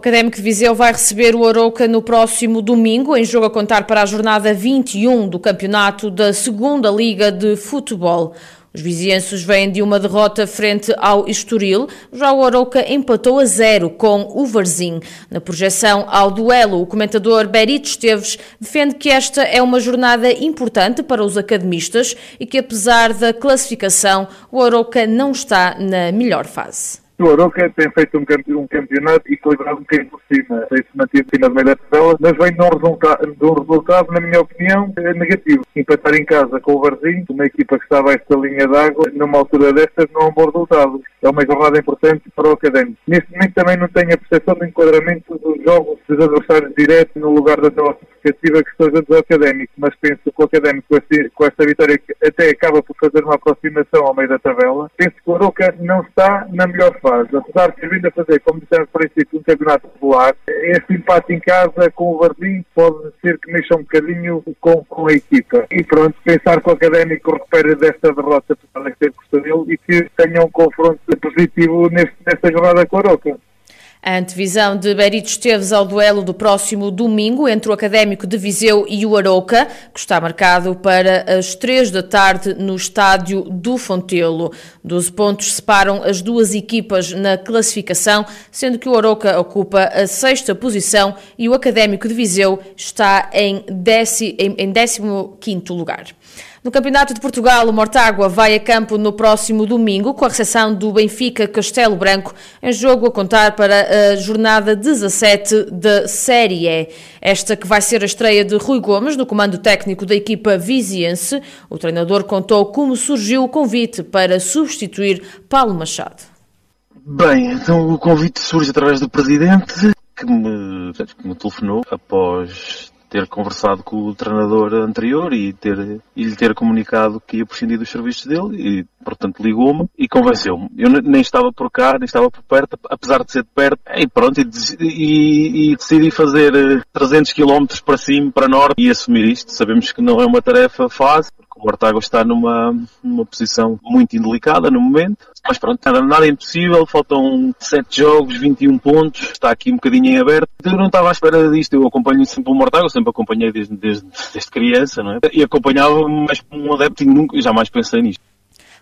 Académico de Viseu vai receber o Arouca no próximo domingo, em jogo a contar para a jornada 21 do campeonato da Segunda Liga de Futebol. Os vizienses vêm de uma derrota frente ao Estoril, já o Arouca empatou a zero com o Varzim. Na projeção ao duelo, o comentador Berito Esteves defende que esta é uma jornada importante para os academistas e que apesar da classificação, o Arouca não está na melhor fase. O Aroca tem feito um, campeonato equilibrado um bocadinho por cima, tem-se mantido cima do meio da tabela, mas vem de um, de um resultado, na minha opinião, negativo. Empatar em casa com o Varzinho, uma equipa que estava a esta linha d'água, numa altura destas, não é um bom resultado. É uma jornada importante para o Académico. Neste momento também não tenho a percepção do enquadramento dos jogos dos adversários diretos no lugar da tabela significativa que esteja do Académico, mas penso que o Académico com esta vitória até acaba por fazer uma aproximação ao meio da tabela. Penso que o Aroca não está na melhor fase. Apesar de ter vindo a fazer, como dissemos por princípio, um campeonato popular, esse empate em casa com o Varzim pode ser que mexa um bocadinho com, com a equipa. E pronto, pensar que o Académico recupere desta derrota para ter custa dele e que tenha um confronto positivo neste, nesta jornada com a Aroca. A antevisão de Berito Esteves ao duelo do próximo domingo entre o Académico de Viseu e o Arouca, que está marcado para as três da tarde no estádio do Fontelo. Doze pontos separam as duas equipas na classificação, sendo que o Arouca ocupa a sexta posição e o Académico de Viseu está em, décimo, em décimo quinto lugar. No Campeonato de Portugal, o Mortágua vai a campo no próximo domingo com a recepção do Benfica Castelo Branco, em jogo a contar para a jornada 17 da Série E. Esta que vai ser a estreia de Rui Gomes no comando técnico da equipa viziense. O treinador contou como surgiu o convite para substituir Paulo Machado. Bem, então o convite surge através do presidente que me, que me telefonou após ter conversado com o treinador anterior e, ter, e lhe ter comunicado que ia prescindir dos serviços dele e, portanto, ligou-me e convenceu-me. Eu nem estava por cá, nem estava por perto, apesar de ser de perto, e pronto, e, e, e decidi fazer 300 eh, km para cima, para norte e assumir isto. Sabemos que não é uma tarefa fácil, o Mortágua está numa, numa posição muito indelicada no momento. Mas pronto, nada, nada é impossível. Faltam 7 jogos, 21 pontos. Está aqui um bocadinho em aberto. Eu não estava à espera disto. Eu acompanho sempre o Mortágua, sempre acompanhei desde, desde, desde criança, não é? E acompanhava como um adepto e nunca, jamais pensei nisto.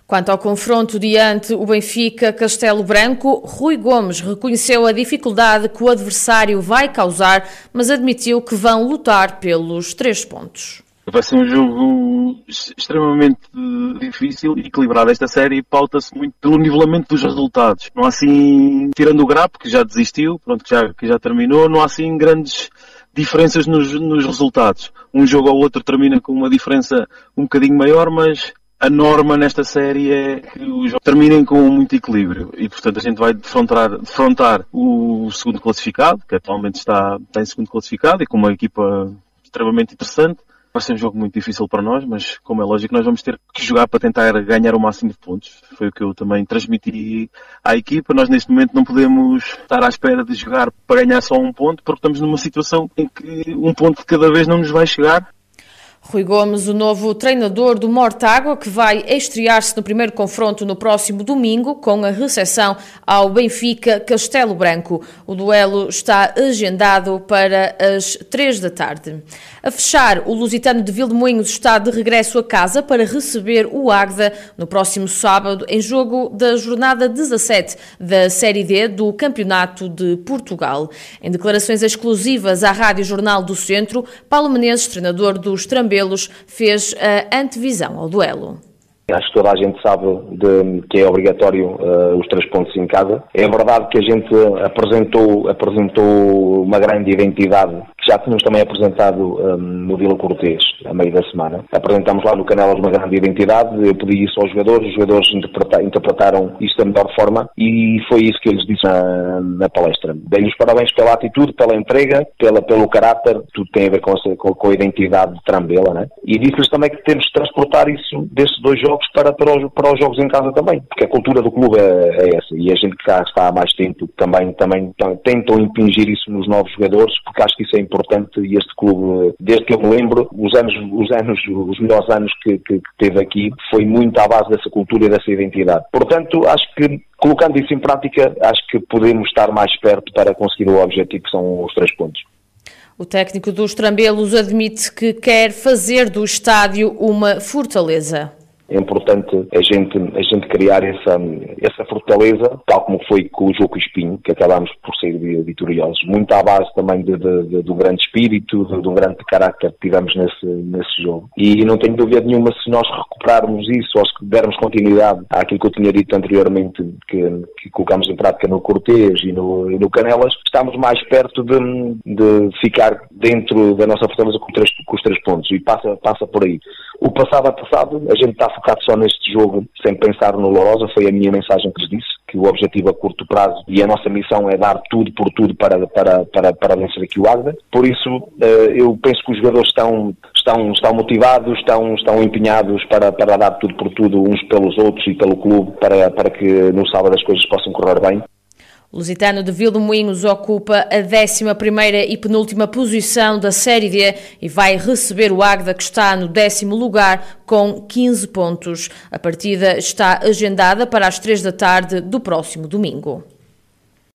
Quanto ao confronto diante o Benfica Castelo Branco, Rui Gomes reconheceu a dificuldade que o adversário vai causar, mas admitiu que vão lutar pelos três pontos. Vai ser um jogo extremamente difícil e equilibrado. Esta série pauta-se muito pelo nivelamento dos resultados. Não há assim, tirando o Grapo, que já desistiu, pronto, que já, que já terminou, não há assim grandes diferenças nos, nos resultados. Um jogo ou outro termina com uma diferença um bocadinho maior, mas a norma nesta série é que os jogos terminem com muito equilíbrio e, portanto, a gente vai defrontar, defrontar o segundo classificado, que atualmente está, está em segundo classificado e com uma equipa extremamente interessante Vai ser um jogo muito difícil para nós, mas como é lógico, nós vamos ter que jogar para tentar ganhar o máximo de pontos. Foi o que eu também transmiti à equipa. Nós neste momento não podemos estar à espera de jogar para ganhar só um ponto, porque estamos numa situação em que um ponto de cada vez não nos vai chegar Rui Gomes, o novo treinador do Mortágua, que vai estrear-se no primeiro confronto no próximo domingo, com a recepção ao Benfica Castelo Branco. O duelo está agendado para as três da tarde. A fechar, o Lusitano de Vildemoinhos está de regresso a casa para receber o Agda no próximo sábado, em jogo da jornada 17 da Série D do Campeonato de Portugal. Em declarações exclusivas à Rádio Jornal do Centro, Paulo Menezes, treinador dos Fez a antevisão ao duelo. Acho que toda a gente sabe de, que é obrigatório uh, os três pontos em casa. É verdade que a gente apresentou, apresentou uma grande identidade já tínhamos também apresentado um, no Vila Cortês, a meio da semana. Apresentámos lá no Canelas uma grande identidade, eu pedi isso aos jogadores, os jogadores interpreta, interpretaram isto da melhor forma e foi isso que eu lhes disse na, na palestra. Dei-lhes parabéns pela atitude, pela entrega, pela, pelo caráter, tudo tem a ver com, essa, com, com a identidade de Trambela, né? E disse-lhes também que temos de transportar isso desses dois jogos para, para, os, para os jogos em casa também, porque a cultura do clube é, é essa e a gente que cá está há mais tempo também, também tentam impingir isso nos novos jogadores, porque acho que isso é importante importante e este clube, desde que eu me lembro, os anos, os anos, os melhores anos que, que, que teve aqui, foi muito à base dessa cultura e dessa identidade. Portanto, acho que colocando isso em prática, acho que podemos estar mais perto para conseguir o objetivo que são os três pontos. O técnico dos Trambelos admite que quer fazer do estádio uma fortaleza é importante a gente, a gente criar essa, essa fortaleza, tal como foi com o jogo Espinho, que acabámos por ser vitoriosos. Muito à base também de, de, de, do grande espírito, do grande carácter que tivemos nesse, nesse jogo. E não tenho dúvida nenhuma, se nós recuperarmos isso, ou se dermos continuidade àquilo que eu tinha dito anteriormente, que, que colocamos em prática no Cortês e no, e no Canelas, estamos mais perto de, de ficar dentro da nossa fortaleza com, três, com os três pontos. E passa, passa por aí. O passado é passado, a gente está focado só neste jogo sem pensar no Lourosa, foi a minha mensagem que lhes disse, que o objetivo a curto prazo e a nossa missão é dar tudo por tudo para, para, para, para vencer aqui o Agda. Por isso, eh, eu penso que os jogadores estão, estão, estão motivados, estão, estão empenhados para, para dar tudo por tudo uns pelos outros e pelo clube para, para que no sábado as coisas possam correr bem. Lusitano de Vilmoinhos ocupa a 11ª e penúltima posição da Série D e vai receber o Águeda que está no décimo lugar com 15 pontos. A partida está agendada para as 3 da tarde do próximo domingo.